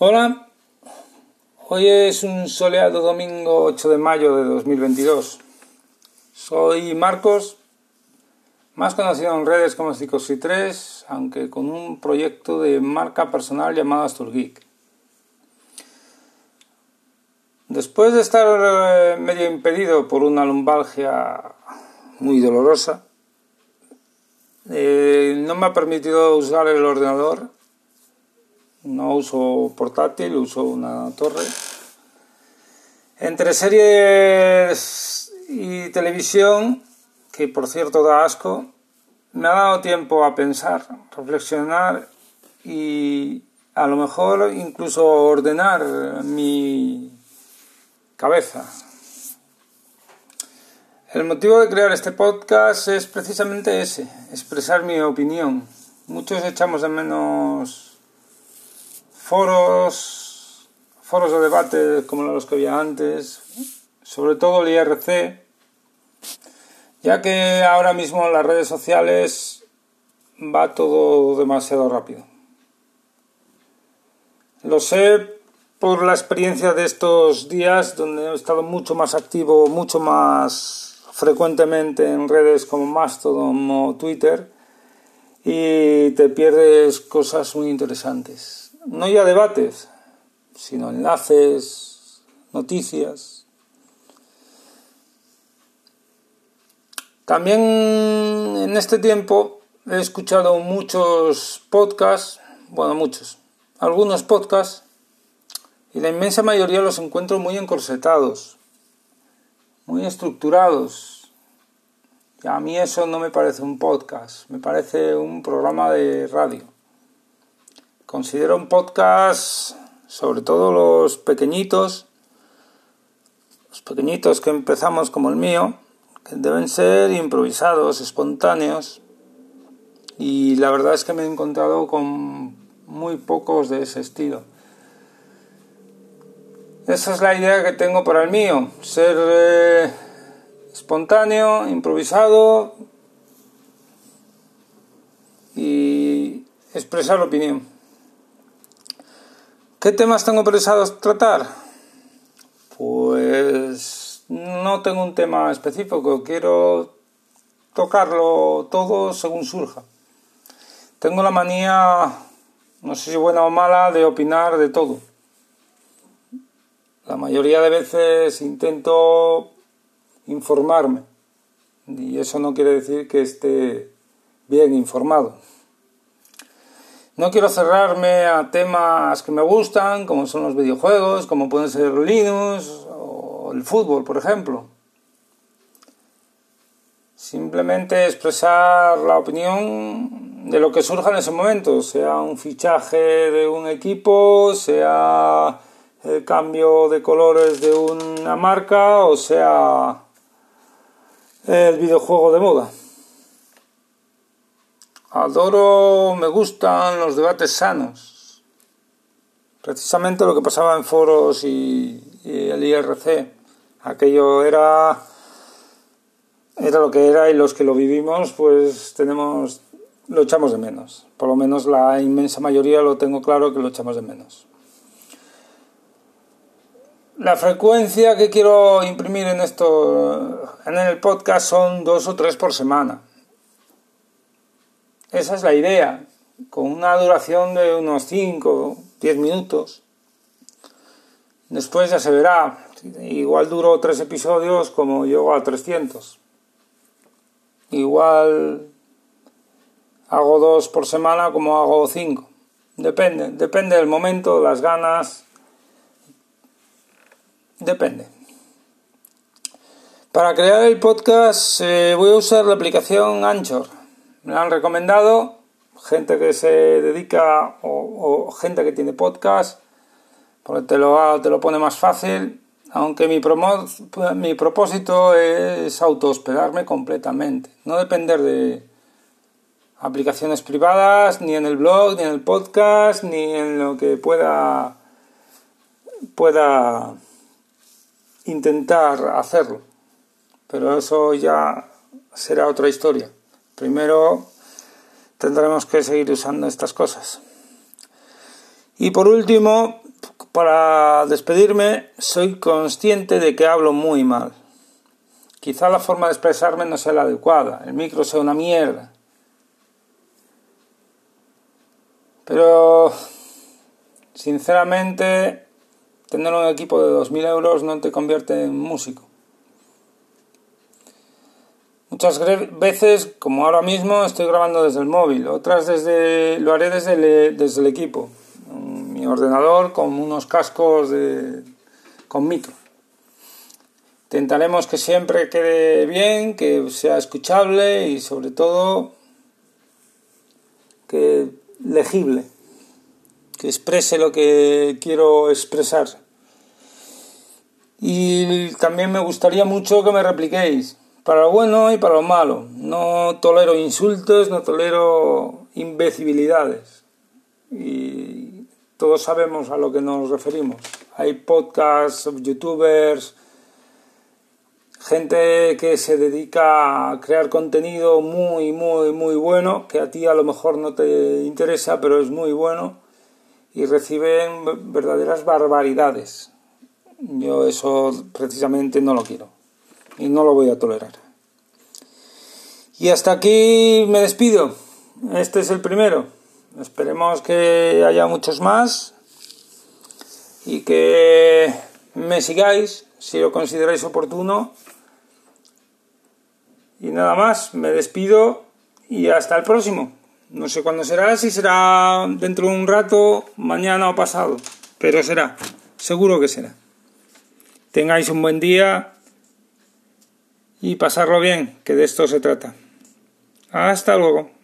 Hola, hoy es un soleado domingo 8 de mayo de 2022. Soy Marcos, más conocido en redes como Psicosi3, aunque con un proyecto de marca personal llamado Asturgeek. Después de estar eh, medio impedido por una lumbalgia muy dolorosa, eh, no me ha permitido usar el ordenador no uso portátil, uso una torre. Entre series y televisión, que por cierto da asco, me ha dado tiempo a pensar, reflexionar y a lo mejor incluso ordenar mi cabeza. El motivo de crear este podcast es precisamente ese, expresar mi opinión. Muchos echamos de menos foros, foros de debate como los que había antes, sobre todo el IRC, ya que ahora mismo en las redes sociales va todo demasiado rápido. Lo sé por la experiencia de estos días donde he estado mucho más activo, mucho más frecuentemente en redes como Mastodon o Twitter y te pierdes cosas muy interesantes no ya debates, sino enlaces, noticias. También en este tiempo he escuchado muchos podcasts, bueno, muchos, algunos podcasts, y la inmensa mayoría los encuentro muy encorsetados, muy estructurados. Y a mí eso no me parece un podcast, me parece un programa de radio. Considero un podcast, sobre todo los pequeñitos, los pequeñitos que empezamos como el mío, que deben ser improvisados, espontáneos, y la verdad es que me he encontrado con muy pocos de ese estilo. Esa es la idea que tengo para el mío, ser eh, espontáneo, improvisado y expresar opinión. ¿Qué temas tengo pensados tratar? Pues no tengo un tema específico, quiero tocarlo todo según surja. Tengo la manía, no sé si buena o mala, de opinar de todo. La mayoría de veces intento informarme y eso no quiere decir que esté bien informado. No quiero cerrarme a temas que me gustan, como son los videojuegos, como pueden ser Linux o el fútbol, por ejemplo. Simplemente expresar la opinión de lo que surja en ese momento, sea un fichaje de un equipo, sea el cambio de colores de una marca o sea el videojuego de moda. Adoro, me gustan los debates sanos. Precisamente lo que pasaba en foros y, el IRC. Aquello era, era lo que era y los que lo vivimos pues tenemos, lo echamos de menos. Por lo menos la inmensa mayoría lo tengo claro que lo echamos de menos. La frecuencia que quiero imprimir en esto, en el podcast son dos o tres por semana esa es la idea, con una duración de unos 5, 10 minutos. Después ya se verá, igual duro tres episodios como llego a 300. Igual hago dos por semana como hago cinco. Depende, depende del momento, las ganas. Depende. Para crear el podcast eh, voy a usar la aplicación Anchor me lo han recomendado gente que se dedica o, gente que tiene podcast, porque te lo, te lo pone más fácil, aunque mi, mi propósito es auto-hospedarme completamente, no depender de aplicaciones privadas, ni en el blog, ni en el podcast, ni en lo que pueda, pueda intentar hacerlo. Pero eso ya será otra historia. Primero tendremos que seguir usando estas cosas. Y por último, para despedirme, soy consciente de que hablo muy mal. Quizá la forma de expresarme no sea la adecuada, el micro sea una mierda. Pero, sinceramente, tener un equipo de 2.000 euros no te convierte en músico. Muchas veces, como ahora mismo, estoy grabando desde el móvil, otras desde, lo haré desde el, equipo, mi ordenador con unos cascos de, con micro. Intentaremos que siempre quede bien, que sea escuchable y sobre todo que legible, que exprese lo que quiero expresar. Y también me gustaría mucho que me repliquéis para lo bueno y para lo malo. No tolero insultos, no tolero imbecilidades. Y todos sabemos a lo que nos referimos. Hay podcasts, youtubers, gente que se dedica a crear contenido muy, muy, muy bueno, que a ti a lo mejor no te interesa, pero es muy bueno, y reciben verdaderas barbaridades. Yo eso precisamente no lo quiero y no lo voy a tolerar. Y hasta aquí me despido. Este es el primero. Esperemos que haya muchos más y que me sigáis si lo consideráis oportuno. Y nada más, me despido y hasta el próximo. No sé cuándo será, si será dentro de un rato, mañana o pasado, pero será, seguro que será. Tengáis un buen día y pasarlo bien, que de esto se trata. Hasta luego.